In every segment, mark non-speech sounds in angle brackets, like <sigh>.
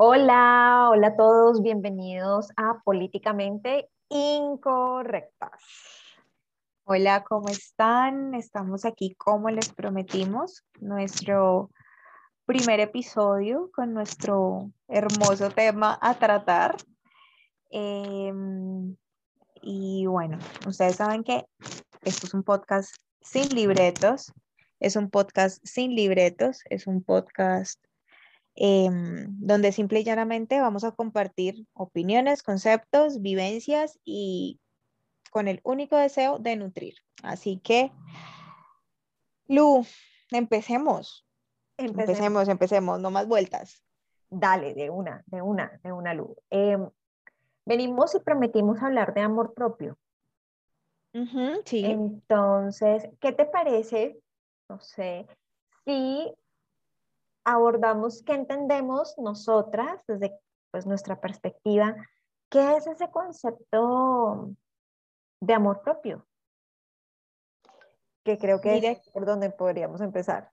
Hola, hola a todos, bienvenidos a Políticamente Incorrectas. Hola, ¿cómo están? Estamos aquí como les prometimos, nuestro primer episodio con nuestro hermoso tema a tratar. Em, y bueno, ustedes saben que esto es un podcast sin libretos, es un podcast sin libretos, es un podcast em, donde simple y llanamente vamos a compartir opiniones, conceptos, vivencias y con el único deseo de nutrir. Así que, Lu, empecemos. Empecemos, empecemos, no más vueltas. Dale, de una, de una, de una, Lu. Em, venimos y prometimos hablar de amor propio. sí. Entonces, ¿qué te parece? No sé, si abordamos qué entendemos nosotras desde pues, nuestra perspectiva, ¿qué es ese concepto de amor propio? Que creo que es por donde podríamos empezar.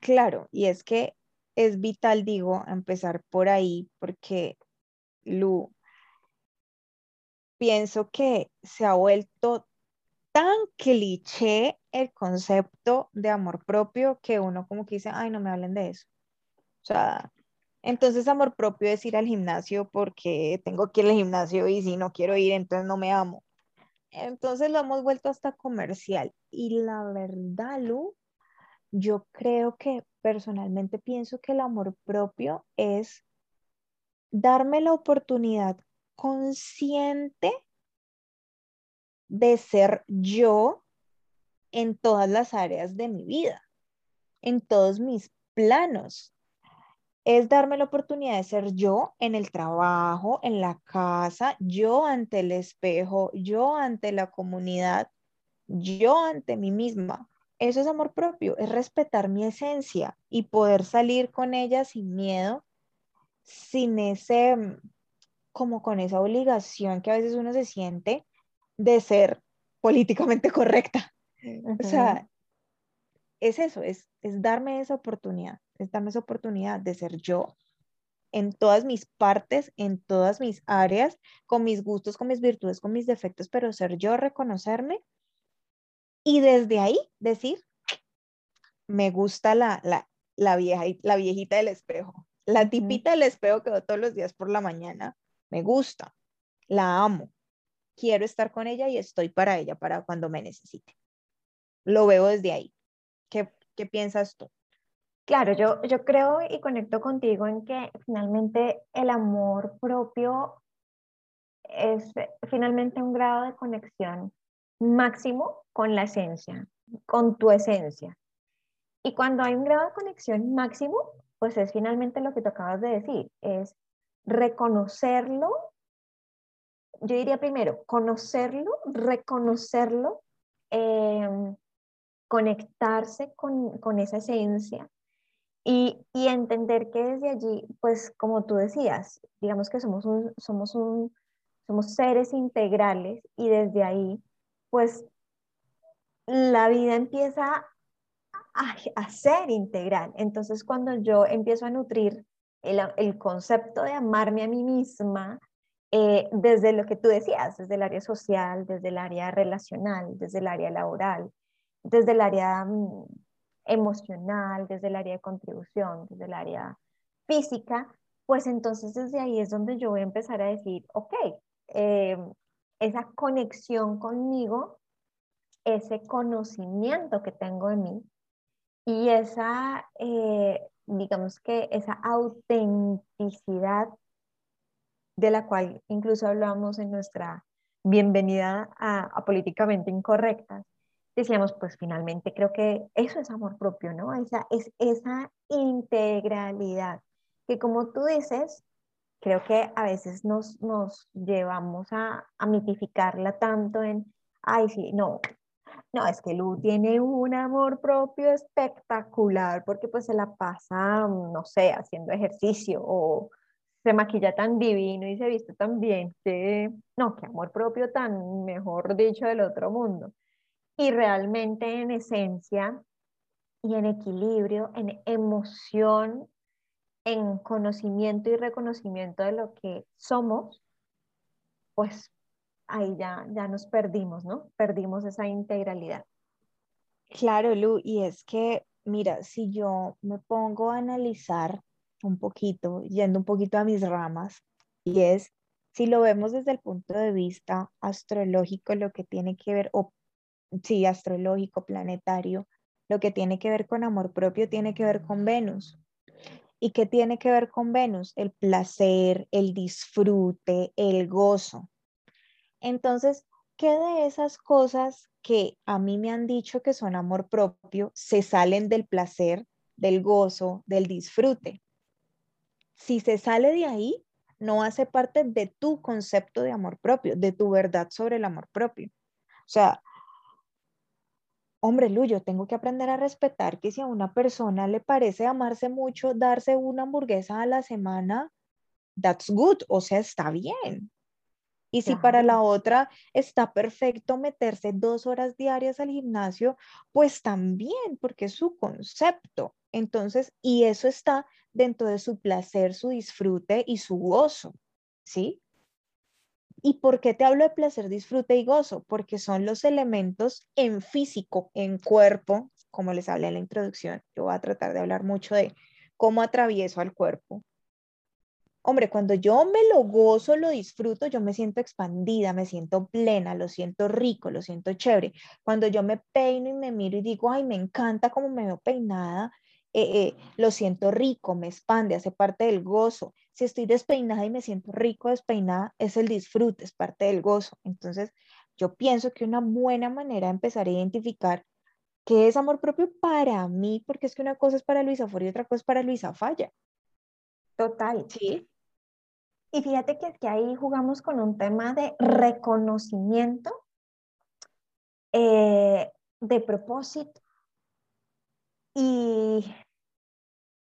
Claro, y es que es vital, digo, empezar por ahí, porque Lu, pienso que se ha vuelto tan cliché el concepto de amor propio que uno como que dice, ay, no me hablen de eso. O sea, entonces amor propio es ir al gimnasio porque tengo que ir al gimnasio y si no quiero ir, entonces no me amo. Entonces lo hemos vuelto hasta comercial. Y la verdad, Lu, yo creo que personalmente pienso que el amor propio es darme la oportunidad consciente de ser yo en todas las áreas de mi vida, en todos mis planos. Es darme la oportunidad de ser yo en el trabajo, en la casa, yo ante el espejo, yo ante la comunidad, yo ante mí misma. Eso es amor propio, es respetar mi esencia y poder salir con ella sin miedo, sin ese, mm, como con esa obligación que a veces uno se siente de ser políticamente correcta. O sea, es eso, es, es darme esa oportunidad, es darme esa oportunidad de ser yo en todas mis partes, en todas mis áreas, con mis gustos, con mis virtudes, con mis defectos, pero ser yo, reconocerme y desde ahí decir, me gusta la, la, la, vieja, la viejita del espejo, la tipita del espejo que veo todos los días por la mañana, me gusta, la amo, quiero estar con ella y estoy para ella, para cuando me necesite. Lo veo desde ahí. ¿Qué, qué piensas tú? Claro, yo, yo creo y conecto contigo en que finalmente el amor propio es finalmente un grado de conexión máximo con la esencia, con tu esencia. Y cuando hay un grado de conexión máximo, pues es finalmente lo que tú acabas de decir, es reconocerlo. Yo diría primero, conocerlo, reconocerlo, em, conectarse con, con, esa esencia y, y, entender que desde allí, pues como tú decías, digamos que somos, un, somos, un, somos seres integrales y desde ahí pues la vida empieza a, ser integral. Entonces, cuando yo empiezo a nutrir el, concepto de amarme a mí misma, eh, desde lo que tú decías, desde el área social, desde el área relacional, desde el área laboral, desde el área mm, emocional, desde el área de contribución, desde el área física, pues entonces desde ahí es donde yo voy a empezar a decir, ok, eh, esa conexión conmigo, ese conocimiento que tengo de mí y esa, eh, digamos que esa autenticidad de la cual incluso hablamos en nuestra bienvenida a, Políticamente Incorrectas, decíamos, pues finalmente creo que eso es amor propio, ¿no? Esa, es esa integralidad que como tú dices, creo que a veces nos, nos llevamos a, a mitificarla tanto en, ay, sí, no, no, es que Lu tiene un amor propio espectacular porque pues se la pasa, no sé, haciendo ejercicio o se maquilla tan divino y se viste tan bien que, no, qué amor propio tan, mejor dicho, del otro mundo. Y realmente en esencia y en equilibrio, en emoción, en conocimiento y reconocimiento de lo que somos, pues ahí ya, ya nos perdimos, ¿no? Perdimos esa integralidad. Claro, Lu, y es que, mira, si yo me pongo a analizar un poquito, yendo un poquito a mis ramas, y es, si lo vemos desde el punto de vista astrológico, lo que tiene que ver, o sí, astrológico, planetario, lo que tiene que ver con amor propio tiene que ver con Venus. ¿Y qué tiene que ver con Venus? El placer, el disfrute, el gozo. Entonces, ¿qué de esas cosas que a mí me han dicho que son amor propio se salen del placer, del gozo, del disfrute? Si se sale de ahí, no hace parte de tu concepto de amor propio, de tu verdad sobre el amor propio. O sea, hombre, Luyo, tengo que aprender a respetar que si a una persona le parece amarse mucho, darse una hamburguesa a la semana, that's good, o sea, está bien. Y si para la otra está perfecto meterse dos horas diarias al gimnasio, pues también, porque es su concepto. Entonces, y eso está dentro de su placer, su disfrute y su gozo, ¿sí? ¿Y por qué te hablo de placer, disfrute y gozo? Porque son los elementos en físico, en cuerpo, como les hablé en la introducción. Yo voy a tratar de hablar mucho de cómo atravieso al cuerpo. Hombre, cuando yo me lo gozo, lo disfruto, yo me siento expandida, me siento plena, lo siento rico, lo siento chévere. Cuando yo me peino y me miro y digo, ay, me encanta cómo me veo peinada, eh, eh, lo siento rico, me expande, hace parte del gozo. Si estoy despeinada y me siento rico despeinada, es el disfrute, es parte del gozo. Entonces, yo pienso que una buena manera de empezar a identificar qué es amor propio para mí, porque es que una cosa es para Luisa Fori y otra cosa es para Luisa Falla. Total. Sí. Y fíjate que, que ahí jugamos con un tema de reconocimiento, eh, de propósito y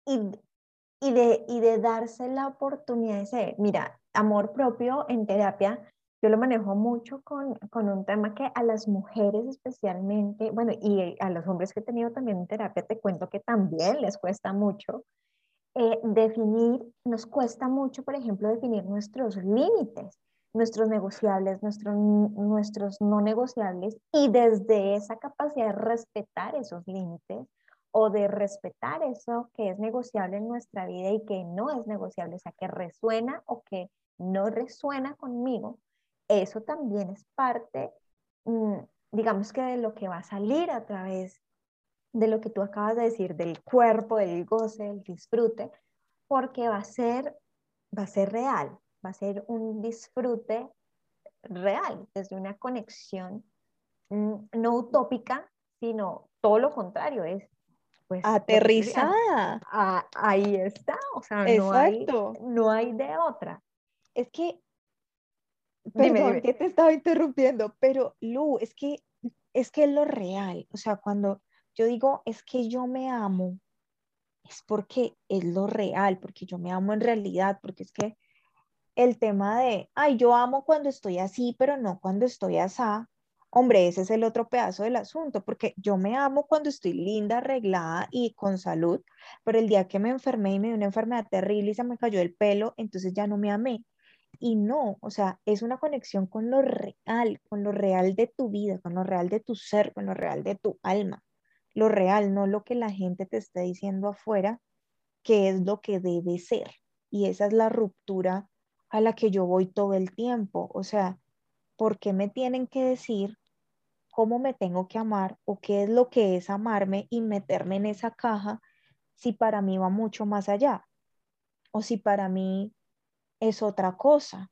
y, de, y de darse la oportunidad de ser, mira, amor propio en terapia, yo lo manejo mucho con, con, un tema que a las mujeres especialmente, bueno, y a los hombres que he tenido también en terapia, te cuento que también les cuesta mucho eh, definir, nos cuesta mucho, por ejemplo, definir nuestros límites, nuestros negociables, nuestros, nuestros no negociables, y desde esa capacidad de respetar esos límites, o de respetar eso que es negociable en nuestra vida y que no es negociable, o sea, que resuena o que no resuena conmigo, eso también es parte, mm, digamos que de lo que va a salir a través de lo que tú acabas de decir, del cuerpo, del goce, del disfrute, porque va a ser, va a ser real, va a ser un disfrute real, desde una conexión mm, no utópica, sino todo lo contrario, es pues, aterrizada. Ah, ahí está, o sea, no hay, no hay de otra. Es que, perdón que te estaba interrumpiendo, pero Lu, es que, es que es lo real, o sea, cuando yo digo, es que yo me amo, es porque es lo real, porque yo me amo en realidad, porque es que el tema de, ay, yo amo cuando estoy así, pero no cuando estoy asá, Hombre, ese es el otro pedazo del asunto, porque yo me amo cuando estoy linda, arreglada y con salud, pero el día que me enfermé y me dio una enfermedad terrible y se me cayó el pelo, entonces ya no me amé. Y no, o sea, es una conexión con lo real, con lo real de tu vida, con lo real de tu ser, con lo real de tu alma. Lo real, no lo que la gente te está diciendo afuera, que es lo que debe ser. Y esa es la ruptura a la que yo voy todo el tiempo. O sea, ¿por qué me tienen que decir cómo me tengo que amar o qué es lo que es amarme y meterme en esa caja si para mí va mucho más allá o si para mí es otra cosa?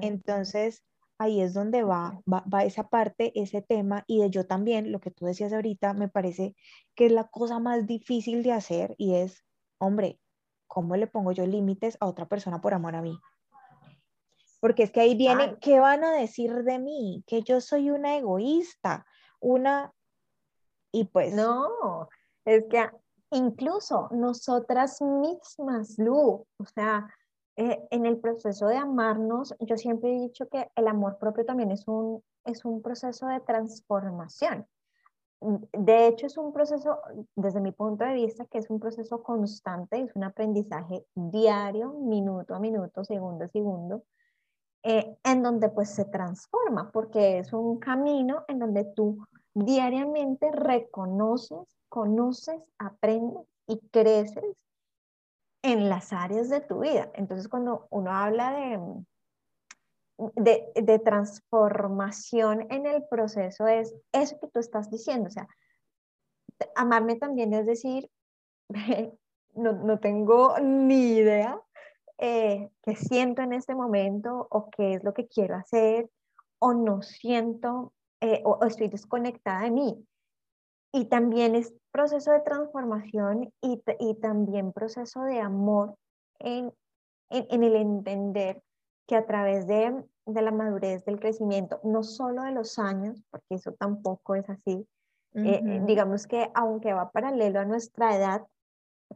Entonces, ahí es donde va, va, va, esa parte, ese tema, y de yo también, lo que tú decías ahorita, me parece que es la cosa más difícil de hacer y es, hombre, ¿cómo le pongo yo límites a otra persona por amor a mí? Porque es que ahí viene, ¿qué van a decir de mí? Que yo soy una egoísta, una... Y pues... No, es que incluso nosotras mismas, Lu, o sea, eh, en el proceso de amarnos, yo siempre he dicho que el amor propio también es un, es un proceso de transformación. de hecho, es un proceso, desde mi punto de vista, que es un proceso constante, es un aprendizaje diario, minuto a minuto, segundo a segundo, eh, en donde pues se transforma, porque es un camino en donde tú diariamente reconoces, conoces, aprendes y creces en las áreas de tu vida. Entonces, cuando uno habla de, de, de, transformación en el proceso, es eso que tú estás diciendo. O sea, amarme también es decir, <laughs> no, no tengo ni idea eh, qué siento en este momento o qué es lo que quiero hacer o no siento eh, o, estoy desconectada de mí. Y también es proceso de transformación y, y también proceso de amor en, en, el entender que a través de, de, la madurez, del crecimiento, no solo de los años, porque eso tampoco es así, eh, digamos que aunque va paralelo a nuestra edad,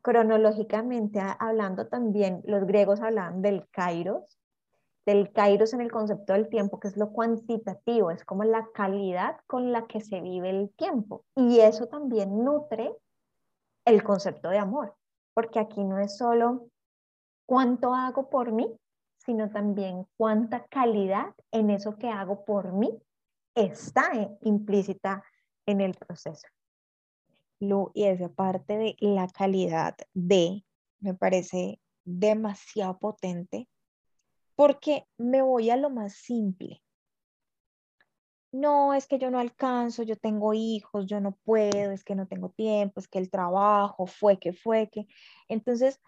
cronológicamente hablando también, los griegos hablaban del kairos, del kairos en el concepto del tiempo, que es lo cuantitativo, es como la calidad con la que se vive el tiempo. Y eso también nutre el concepto de amor, porque aquí no es solo cuánto hago por mí, sino también cuánta calidad en eso que hago por mí está implícita en el proceso y esa parte de la calidad de, me parece demasiado potente, porque me voy a lo más simple. No, es que yo no alcanzo, yo tengo hijos, yo no puedo, es que no tengo tiempo, es que el trabajo fue que fue que. Entonces,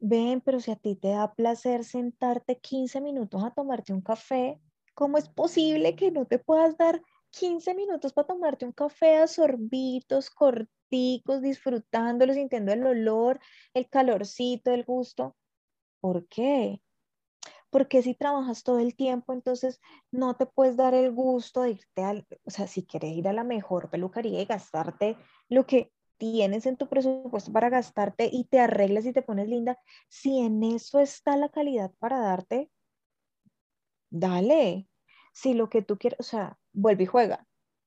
ven, pero si a ti te da placer sentarte 15 minutos a tomarte un café, ¿cómo es posible que no te puedas dar 15 minutos para tomarte un café a sorbitos, corticos, disfrutándolo, sintiendo el olor, el calorcito, el gusto. ¿Por qué? Porque si trabajas todo el tiempo, entonces no te puedes dar el gusto de irte al, o sea, si quieres ir a la mejor peluquería y gastarte lo que tienes en tu presupuesto para gastarte y te arreglas y te pones linda, si en eso está la calidad para darte, dale. Si lo que tú quieres, o sea, vuelve y juega.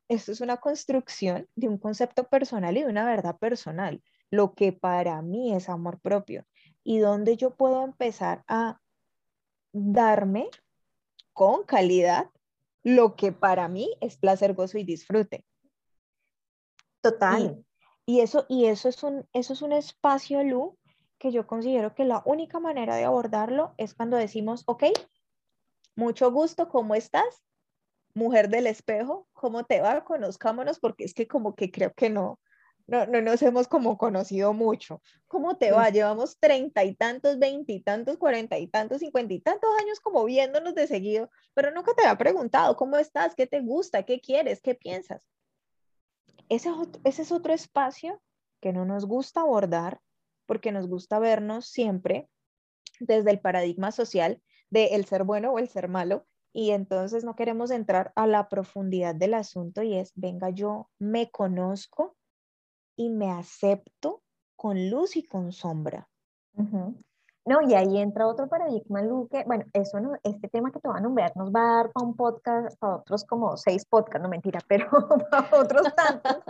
Esto es una construcción de un concepto personal y de una verdad personal, lo que para mí es amor propio y donde yo puedo empezar a darme con calidad lo que para mí es placer, gozo y disfrute. Total. Y, eso, y eso, es un, eso es un espacio, Lu, que yo considero que la única manera de abordarlo es cuando decimos, ok, mucho gusto, ¿cómo estás? Mujer del espejo, ¿cómo te va? Conozcámonos porque es que como que creo que no, no, no nos hemos como conocido mucho. ¿Cómo te va? Llevamos treinta y tantos, veinte y tantos, cuarenta y tantos, cincuenta y tantos años como viéndonos de seguido, pero nunca te había preguntado cómo estás, qué te gusta, qué quieres, qué piensas. Ese, ese es otro espacio que no nos gusta abordar porque nos gusta vernos siempre desde el paradigma social de el ser bueno o el ser malo y entonces no queremos entrar a la profundidad del asunto y es, venga, yo me conozco y me acepto con luz y con sombra. No, y ahí entra otro paradigma, Luque. Bueno, eso no, este tema que te va a nombrar nos va a dar para un podcast, para otros como seis podcasts, no mentira, <laughs> pero para otros tantos.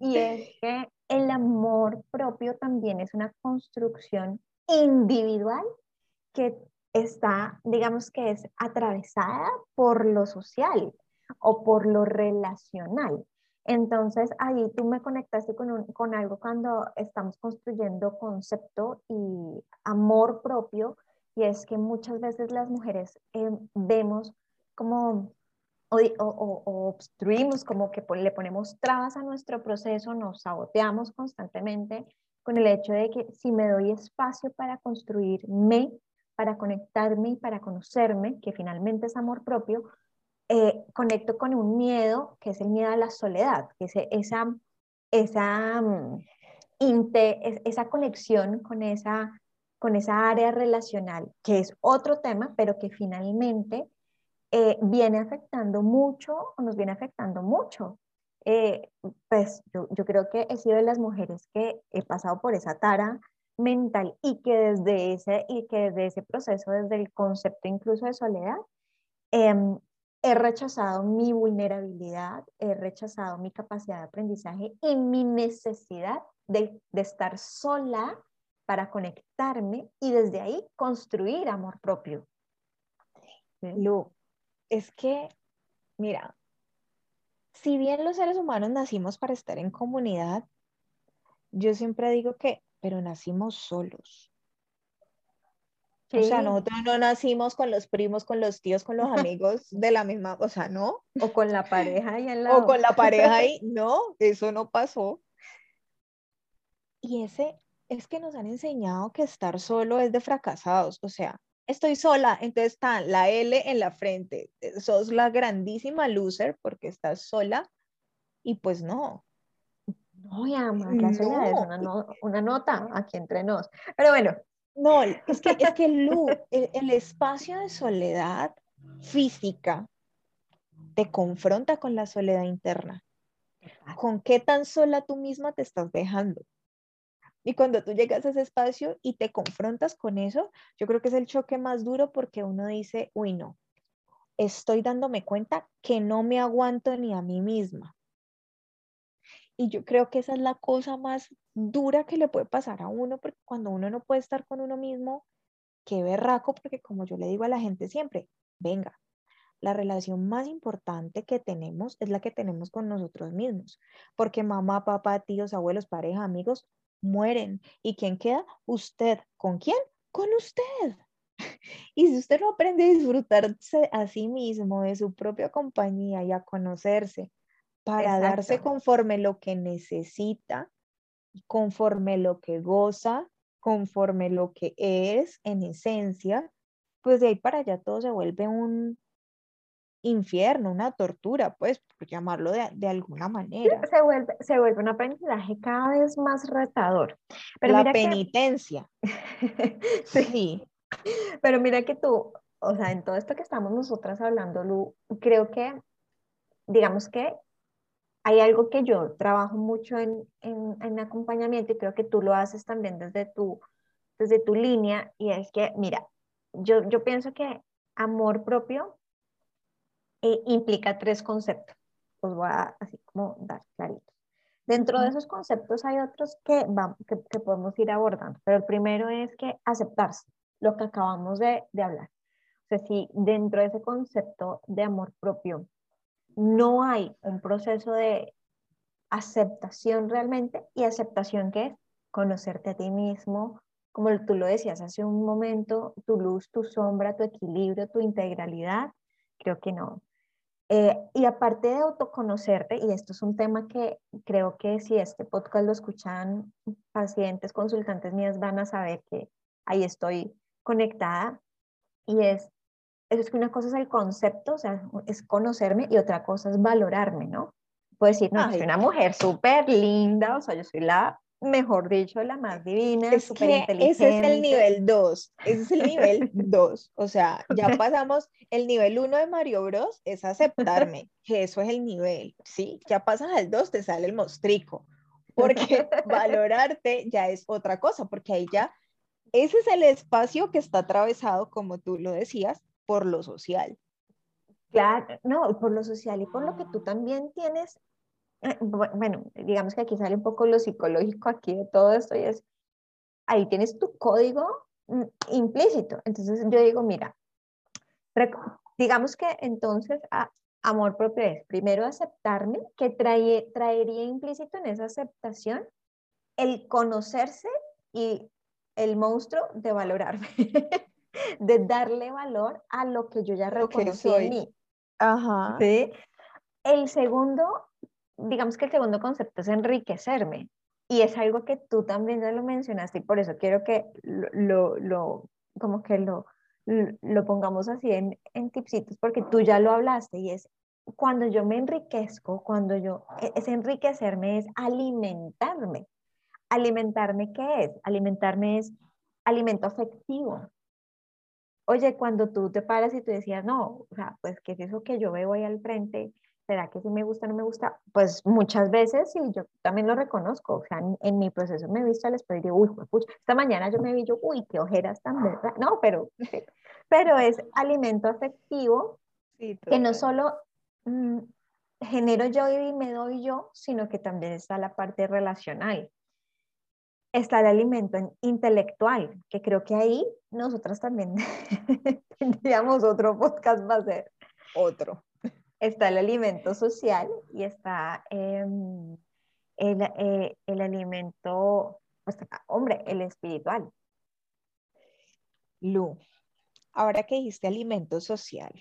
y es que el amor propio también es una construcción individual que está, digamos que es atravesada por lo social o por lo relacional. Entonces ahí tú me conectaste con, con algo cuando estamos construyendo concepto y amor propio, y es que muchas veces las mujeres eh, vemos como o, o, o, obstruimos, como que le ponemos trabas a nuestro proceso, nos saboteamos constantemente con el hecho de que si me doy espacio para construirme para conectarme y para conocerme, que finalmente es amor propio, eh, conecto con un miedo, que es el miedo a la soledad, que es esa, esa, mm, esa conexión con esa, con esa área relacional, que es otro tema, pero que finalmente eh, viene afectando mucho o nos viene afectando mucho. Eh, pues yo, yo creo que he sido de las mujeres que he pasado por esa tara mental y que desde ese, y que desde ese proceso, desde el concepto incluso de soledad, em, he rechazado mi vulnerabilidad, he rechazado mi capacidad de aprendizaje y mi necesidad de, estar sola para conectarme y desde ahí construir amor propio. Lu, es que, mira, si bien los seres humanos nacimos para estar en comunidad, yo siempre digo que, pero nacimos solos. O sea, nosotros no nacimos con los primos, con los tíos, con los <laughs> amigos de la misma, o sea, no. O con la pareja ahí al lado. O con la pareja ahí, <laughs> no, eso no pasó. Y ese es que nos han enseñado que estar solo es de fracasados, o sea, estoy sola, entonces está la L en la frente, sos la grandísima loser porque estás sola y pues no. No, ya, soledad es una, una nota aquí entre nos. Pero bueno, no, es que, es que Lu, el, espacio de soledad física te confronta con la soledad interna. ¿Con qué tan sola tú misma te estás dejando? Y cuando tú llegas a ese espacio y te confrontas con eso, yo creo que es el choque más duro porque uno dice, uy, no, estoy dándome cuenta que no me aguanto ni a mí misma. Y yo creo que esa es la cosa más dura que le puede pasar a uno, porque cuando uno no puede estar con uno mismo, qué berraco, porque como yo le digo a la gente siempre, venga, la relación más importante que tenemos es la que tenemos con nosotros mismos, porque mamá, papá, tíos, abuelos, pareja, amigos mueren. ¿Y quién queda? Usted. ¿Con quién? Con usted. <laughs> Y si usted no aprende a disfrutarse a sí mismo, de su propia compañía y a conocerse, para darse conforme lo que necesita, conforme lo que goza, conforme lo que es en esencia, pues de ahí para allá todo se vuelve un infierno, una tortura, pues, por llamarlo de, alguna manera. Se vuelve, se vuelve un aprendizaje cada vez más retador. Pero La penitencia. <laughs> sí. Pero mira que tú, o sea, en todo esto que estamos nosotras hablando, Lu, creo que, digamos que hay algo que yo trabajo mucho en, en, acompañamiento y creo que tú lo haces también desde tu, desde tu línea y es que, mira, yo, yo pienso que amor propio eh, implica tres conceptos. Os voy a así como dar claritos. Dentro de esos conceptos hay otros que, vamos, que, que, podemos ir abordando, pero el primero es que aceptarse, lo que acabamos de, de hablar. O sea, si dentro de ese concepto de amor propio no hay un proceso de aceptación realmente y aceptación que es conocerte a ti mismo, como tú lo decías hace un momento, tu luz, tu sombra, tu equilibrio, tu integralidad, creo que no. Eh, y aparte de autoconocerte, y esto es un tema que creo que si este podcast lo escuchan pacientes, consultantes mías, van a saber que ahí estoy conectada, y es es que una cosa es el concepto, o sea, es conocerme y otra cosa es valorarme, ¿no? Puedo decir, no, soy una mujer súper linda, o sea, yo soy la, mejor dicho, la más divina, es súper inteligente. Ese es el nivel 2, ese es el nivel 2, o sea, ya pasamos, el nivel 1 de Mario Bros es aceptarme, que eso es el nivel, ¿sí? Ya pasas al 2, te sale el mostrico, porque <laughs> valorarte ya es otra cosa, porque ahí ya, ese es el espacio que está atravesado, como tú lo decías, por lo social. Claro, no, por lo social y por lo que tú también tienes, eh, bueno, digamos que aquí sale un poco lo psicológico aquí de todo esto y es, ahí tienes tu código mm, implícito. Entonces yo digo, mira, digamos que entonces amor propio es primero aceptarme, que trae, traería implícito en esa aceptación el conocerse y el monstruo de valorarme. <laughs> de darle valor a lo que yo ya reconocí en mí. Ajá. ¿Sí? El segundo, digamos que el segundo concepto es enriquecerme. Y es algo que tú también ya lo mencionaste y por eso quiero que lo, lo, como que lo, lo pongamos así en, en tipsitos, porque tú ya lo hablaste y es cuando yo me enriquezco, cuando yo, e, es enriquecerme es alimentarme. ¿Alimentarme qué es? Alimentarme es alimento afectivo, Oye, cuando tú te paras y tú decías, no, o sea, pues, ¿qué es eso que yo veo ahí al frente? ¿Será que sí me gusta o no me gusta? Pues muchas veces, y yo también lo reconozco, o sea, en, mi proceso me he visto al espejo y digo, uy, pucha, esta mañana yo me vi yo, uy, qué ojeras tan verdad. No, pero, <laughs> pero es alimento afectivo que no solo mm, genero yo y me doy yo, sino que también está la parte relacional. Está el alimento intelectual, que creo que ahí nosotras también <laughs> tendríamos otro podcast va a ser. Otro. Está el alimento social y está em, el, eh, el, alimento, pues, hombre, el espiritual. Lu, ahora que dijiste alimento social,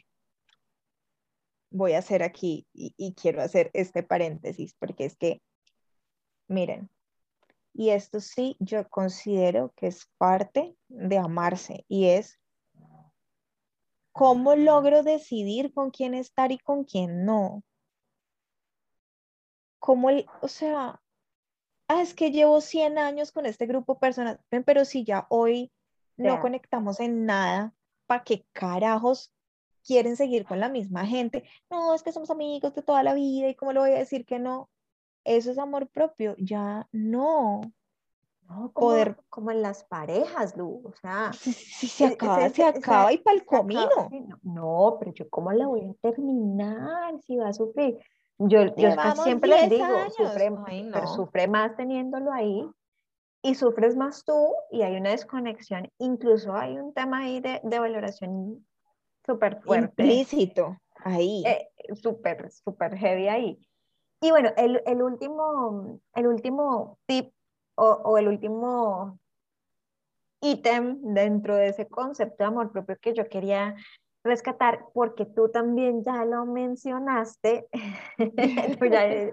voy a hacer aquí y, quiero hacer este paréntesis porque es que, miren, y esto sí yo considero que es parte de amarse y es cómo logro decidir con quién estar y con quién no. Cómo, el, o sea, ah, es que llevo 100 años con este grupo personal, pero si ya hoy no conectamos en nada, ¿para qué carajos quieren seguir con la misma gente. No, es que somos amigos de toda la vida y cómo le voy a decir que no. Eso es amor propio, ya no. No, como, Poder... como en las parejas, Lu, o sea. Si, se acaba, se, acaba y para el comino. no, pero yo cómo la voy a terminar si va a sufrir. Yo, yo siempre les digo, sufre, pero sufre más teniéndolo ahí y sufres más tú y hay una desconexión. Incluso hay un tema ahí de, de valoración súper fuerte. Implícito, ahí. Eh, súper, súper heavy ahí. Y bueno, el, el, último, el último tip o, o el último ítem dentro de ese concepto de amor propio que yo quería rescatar, porque tú también ya lo mencionaste. <laughs> eh,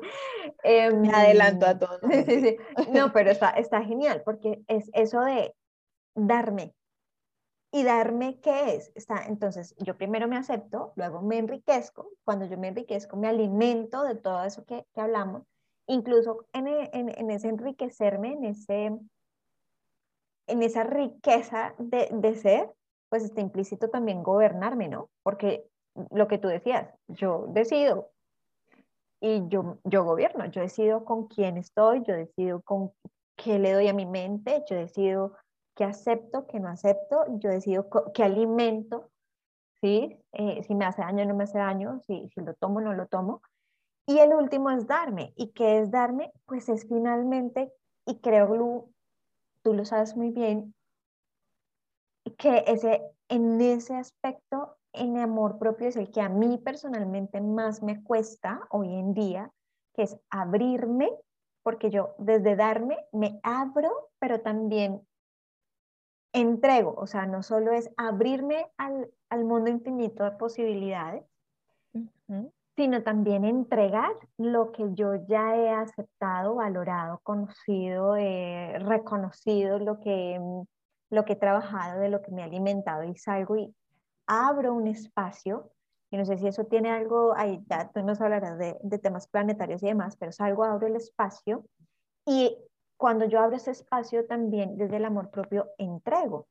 <laughs> Me adelanto a todo. <laughs> Sí, sí, sí. No, pero está, está genial, porque es eso de darme, y darme qué es. Está, entonces, yo primero me acepto, luego me enriquezco. Cuando yo me enriquezco, me alimento de todo eso que, que hablamos. Incluso en, e, en, en, ese enriquecerme, en, ese, en esa riqueza de, de ser, pues está implícito también gobernarme, ¿no? Porque lo que tú decías, yo decido y yo, yo gobierno, yo decido con quién estoy, yo decido con qué le doy a mi mente, yo decido qué acepto, qué no acepto, yo decido qué alimento, ¿sí? Eh, si me hace daño no me hace daño, si, si lo tomo no lo tomo. Y el último es darme. ¿Y qué es darme? Pues es finalmente, y creo, Lu, tú lo sabes muy bien, que ese, en ese aspecto, en amor propio es el que a mí personalmente más me cuesta hoy en día, que es abrirme, porque yo desde darme me abro, pero también entrego, o sea, no solo es abrirme al, al mundo infinito de posibilidades, sino también entregar lo que yo ya he aceptado, valorado, conocido, eh, reconocido, lo que, mm, lo que he trabajado, de lo que me he alimentado y salgo y abro un espacio, y no sé si eso tiene algo, ahí ya tú nos hablarás de, de temas planetarios y demás, pero salgo, abro el espacio y cuando yo abro ese espacio también desde el amor propio entrego.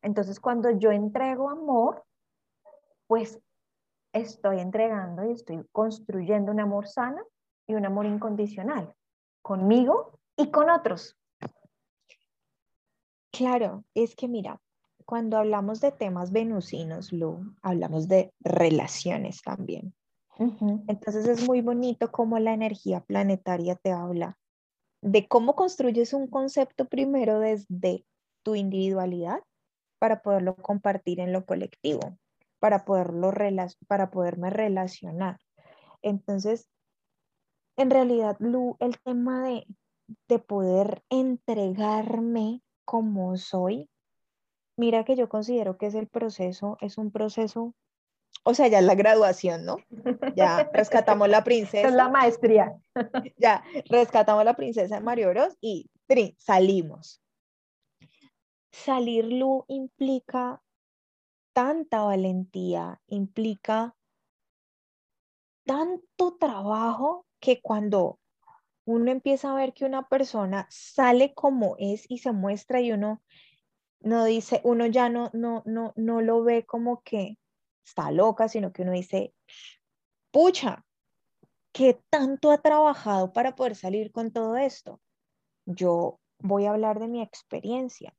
Entonces, cuando yo entrego amor, pues estoy entregando y estoy construyendo un amor sano y un amor incondicional conmigo y con otros. Claro, es que mira, cuando hablamos de temas venusinos, Lu, hablamos de relaciones también. Entonces es muy bonito cómo la energía planetaria te habla de cómo construyes un concepto primero desde tu individualidad para poderlo compartir en lo colectivo, para, poderlo para poderme relacionar. Entonces, en realidad, Lu, el tema de, de poder entregarme como soy, mira que yo considero que es el proceso, es un proceso o sea, ya es la graduación, ¿no? Ya <laughs> rescatamos la princesa. Es la maestría. Ya rescatamos la princesa de Mario Bros y salimos. Salir, Lu, implica tanta valentía, implica tanto trabajo que cuando uno empieza a ver que una persona sale como es y se muestra y uno no dice, uno ya no, no, no, no lo ve como que está loca, sino que uno dice, pucha, ¿qué tanto ha trabajado para poder salir con todo esto? Yo voy a hablar de mi experiencia.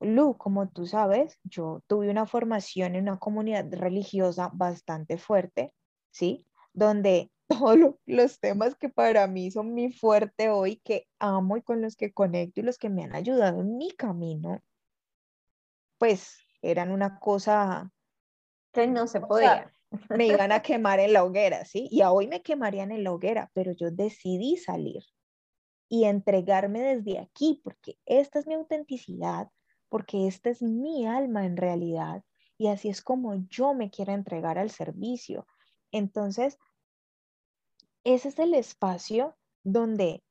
Lu, como tú sabes, yo tuve una formación en una comunidad religiosa bastante fuerte, ¿sí? Donde <laughs> todos los temas que para mí son mi fuerte hoy, que amo y con los que conecto y los que me han ayudado en mi camino, pues eran una cosa que no se podía. me iban a <laughs> quemar en la hoguera, ¿sí? Y hoy me quemarían en la hoguera, pero yo decidí salir y entregarme desde aquí, porque esta es mi autenticidad, porque esta es mi alma en realidad, y así es como yo me quiero entregar al servicio. Entonces, ese es el espacio donde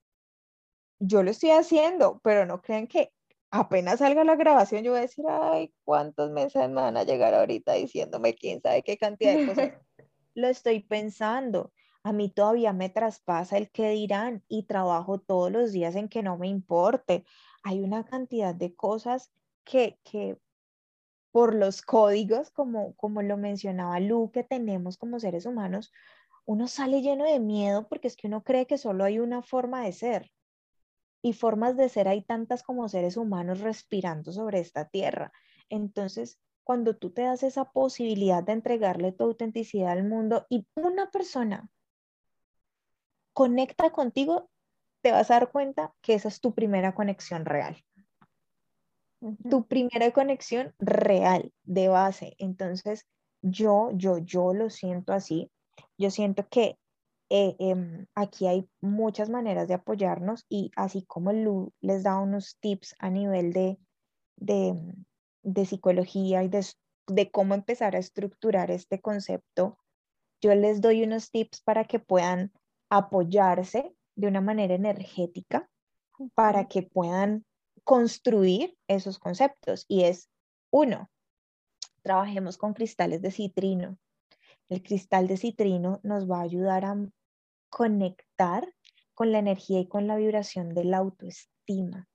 yo lo estoy haciendo, pero no crean que apenas salga la grabación yo voy a decir, ay, ¿cuántos mensajes me van a llegar ahorita diciéndome quién sabe qué cantidad de cosas? <laughs> lo estoy pensando. A mí todavía me traspasa el que dirán y trabajo todos los días en que no me importe. Hay una cantidad de cosas que, que por los códigos, como, como lo mencionaba Lu, que tenemos como seres humanos, uno sale lleno de miedo porque es que uno cree que solo hay una forma de ser. Y formas de ser hay tantas como seres humanos respirando sobre esta tierra. Entonces, cuando tú te das esa posibilidad de entregarle tu autenticidad al mundo y una persona conecta contigo, te vas a dar cuenta que esa es tu primera conexión real. Tu primera conexión real de base. Entonces, yo, yo, yo lo siento así yo siento que eh, em, aquí hay muchas maneras de apoyarnos y así como Lu les da unos tips a nivel de, de, psicología y de, de, cómo empezar a estructurar este concepto, yo les doy unos tips para que puedan apoyarse de una manera energética para que puedan construir esos conceptos. Y es, uno, trabajemos con cristales de citrino. El cristal de citrino nos va a ayudar a conectar con la energía y con la vibración de la autoestima.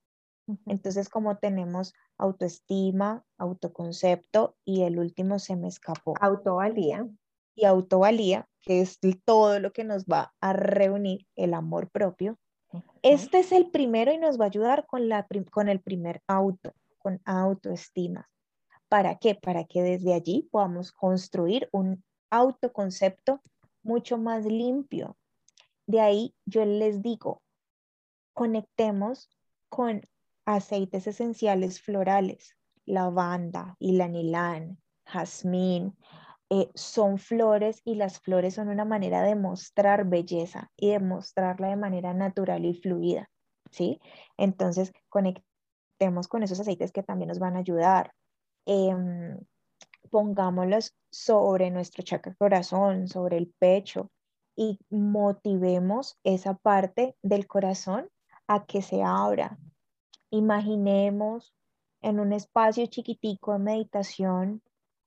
Entonces, como tenemos autoestima, autoconcepto y el último se me escapó. Autovalía. Y autovalía, que es todo lo que nos va a reunir el amor propio. Este es el primero y nos va a ayudar con, la, con el primer auto, con autoestima. ¿Para qué? Para que desde allí podamos construir un autoconcepto mucho más limpio. De ahí yo les digo, conectemos con aceites esenciales florales, lavanda, ilanilán, jazmín. Eh, son flores y las flores son una manera de mostrar belleza y de mostrarla de manera natural y fluida, ¿sí? Entonces, conectemos con esos aceites que también nos van a ayudar. Em, pongámoslos sobre nuestro chakra corazón, sobre el pecho y motivemos esa parte del corazón a que se abra. Imaginemos en un espacio chiquitico de meditación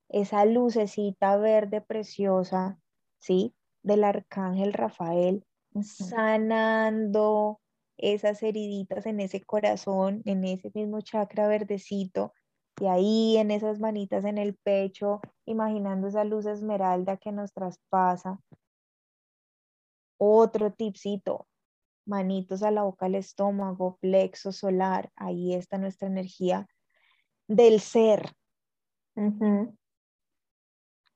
esa lucecita verde preciosa, ¿sí? Del arcángel Rafael sanando esas heriditas en ese corazón, en ese mismo chakra verdecito y ahí en esas manitas en el pecho, imaginando esa luz esmeralda que nos traspasa. Otro tipcito, manitos a la boca al estómago, plexo solar, ahí está nuestra energía del ser.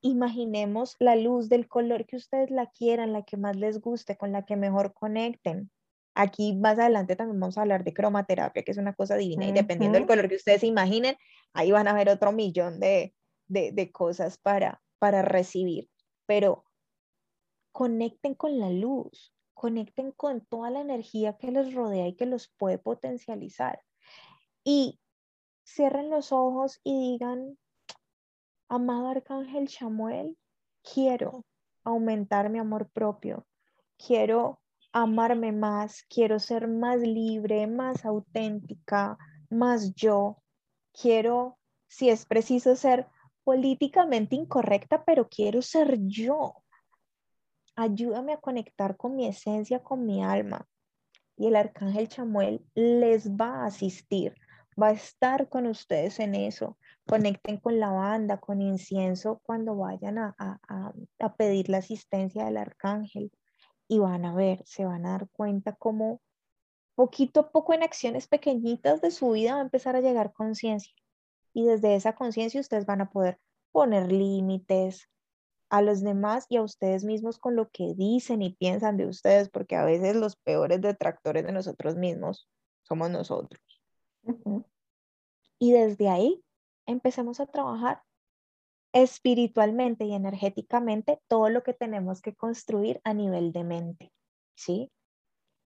Imaginemos la luz del color que ustedes la quieran, la que más les guste, con la que mejor conecten. Aquí más adelante también vamos a hablar de cromaterapia, que es una cosa divina, y dependiendo del color que ustedes imaginen, ahí van a ver otro millón de, de, cosas para, para recibir. Pero conecten con la luz, conecten con toda la energía que los rodea y que los puede potencializar. Y cierren los ojos y digan, amado Arcángel Chamuel, quiero aumentar mi amor propio, quiero amarme más, quiero ser más libre, más auténtica, más yo. Quiero, si es preciso, ser políticamente incorrecta, pero quiero ser yo. Ayúdame a conectar con mi esencia, con mi alma. Y el arcángel Chamuel les va a asistir, va a estar con ustedes en eso. Conecten con la banda, con incienso cuando vayan a, a pedir la asistencia del arcángel y van a ver, se van a dar cuenta cómo poquito a poco en acciones pequeñitas de su vida va a empezar a llegar conciencia. Y desde esa conciencia ustedes van a poder poner límites a los demás y a ustedes mismos con lo que dicen y piensan de ustedes, porque a veces los peores detractores de nosotros mismos somos nosotros. Y desde ahí empecemos a trabajar espiritualmente y energéticamente todo lo que tenemos que construir a nivel de mente, ¿sí?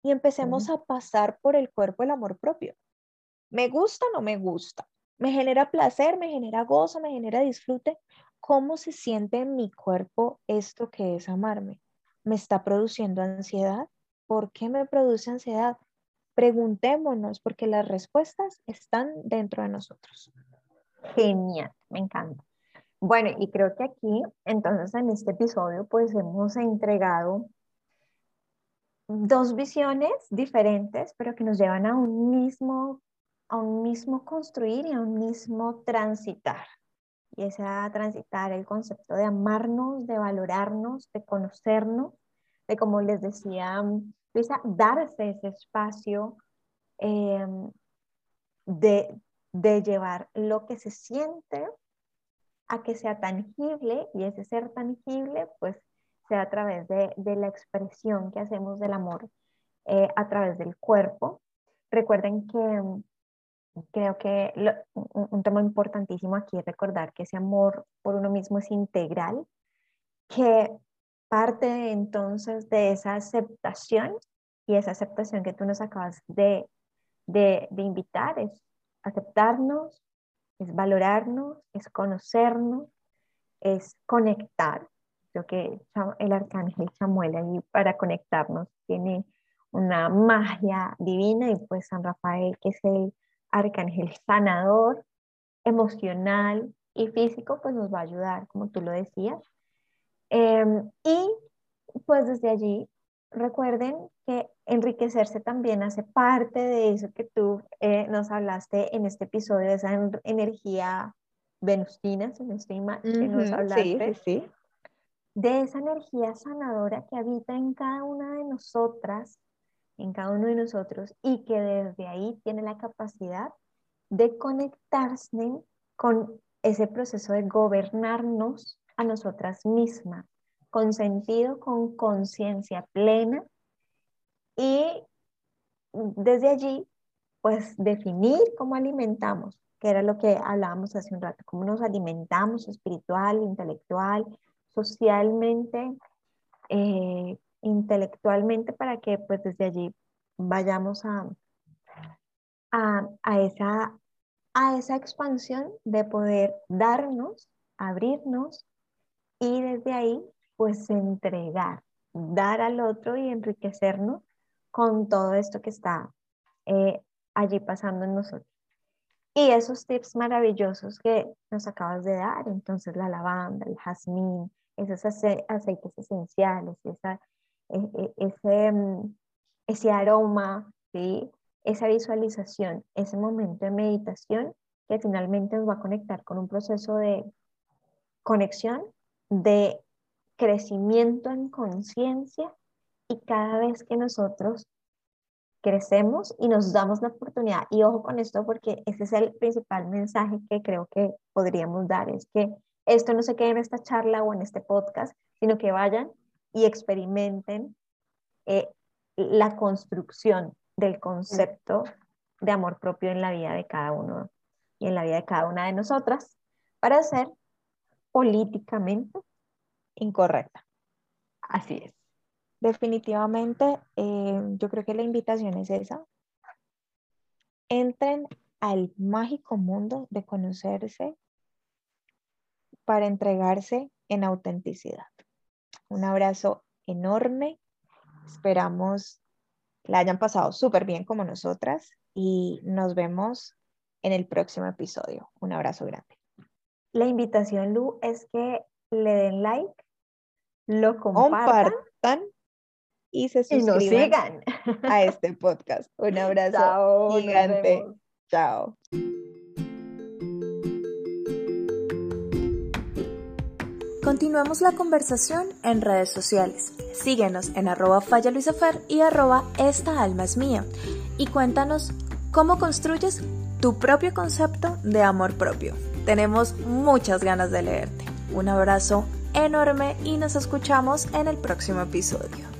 Y empecemos a pasar por el cuerpo el amor propio. ¿Me gusta o no me gusta? ¿Me genera placer? ¿Me genera gozo? ¿Me genera disfrute? ¿Cómo se siente en mi cuerpo esto que es amarme? ¿Me está produciendo ansiedad? ¿Por qué me produce ansiedad? Preguntémonos porque las respuestas están dentro de nosotros. Genial, me encanta. Bueno, y creo que aquí, entonces, en este episodio, pues hemos entregado dos visiones diferentes, pero que nos llevan a un mismo, a un mismo construir y a un mismo transitar. Y ese transitar el concepto de amarnos, de valorarnos, de conocernos, de como les decía Luisa, darse ese espacio em, de, de llevar lo que se siente a que sea tangible y ese ser tangible pues sea a través de, la expresión que hacemos del amor eh, a través del cuerpo. Recuerden que mm, creo que un, tema importantísimo aquí es recordar que ese amor por uno mismo es integral, que parte entonces de esa aceptación y esa aceptación que tú nos acabas de, de, de invitar es aceptarnos, es valorarnos, es conocernos, es conectar. Creo que el arcángel Samuel ahí para conectarnos tiene una magia divina y pues San Rafael, que es el arcángel sanador, emocional y físico, pues nos va a ayudar, como tú lo decías. Em, y pues desde allí recuerden que enriquecerse también hace parte de eso que tú eh, nos hablaste en este episodio, de esa energía venustina, si no estoy mal, que nos hablaste. Sí, sí. De esa energía sanadora que habita en cada una de nosotras, en cada uno de nosotros, y que desde ahí tiene la capacidad de conectarse con ese proceso de gobernarnos a nosotras mismas con sentido, con conciencia plena y desde allí, pues definir cómo alimentamos, que era lo que hablábamos hace un rato, cómo nos alimentamos espiritual, intelectual, socialmente, eh, intelectualmente, para que pues desde allí vayamos a, a, a, esa, a esa expansión de poder darnos, abrirnos y desde ahí pues entregar, dar al otro y enriquecernos con todo esto que está eh, allí pasando en nosotros. Y esos tips maravillosos que nos acabas de dar, entonces la lavanda, el jazmín, esos aceites esenciales, esa, ese, mm, ese aroma, ¿sí? esa visualización, ese momento de meditación que finalmente nos va a conectar con un proceso de conexión, de crecimiento en conciencia y cada vez que nosotros crecemos y nos damos la oportunidad, y ojo con esto porque ese es el principal mensaje que creo que podríamos dar, es que esto no se quede en esta charla o en este podcast, sino que vayan y experimenten eh, la construcción del concepto de amor propio en la vida de cada uno y en la vida de cada una de nosotras para ser políticamente incorrecta. Así es. Definitivamente, eh, yo creo que la invitación es esa. Entren al mágico mundo de conocerse para entregarse en autenticidad. Un abrazo enorme. Esperamos la hayan pasado súper bien como nosotras y nos vemos en el próximo episodio. Un abrazo grande. La invitación, Lu, es que le den like lo compartan, y se suscriban a este podcast. Un abrazo <laughs> gigante. Chao. Continuamos la conversación en redes sociales. Síguenos en arroba falla y arroba esta alma es mía. Y cuéntanos cómo construyes tu propio concepto de amor propio. Tenemos muchas ganas de leerte. Un abrazo enorme y nos escuchamos en el próximo episodio.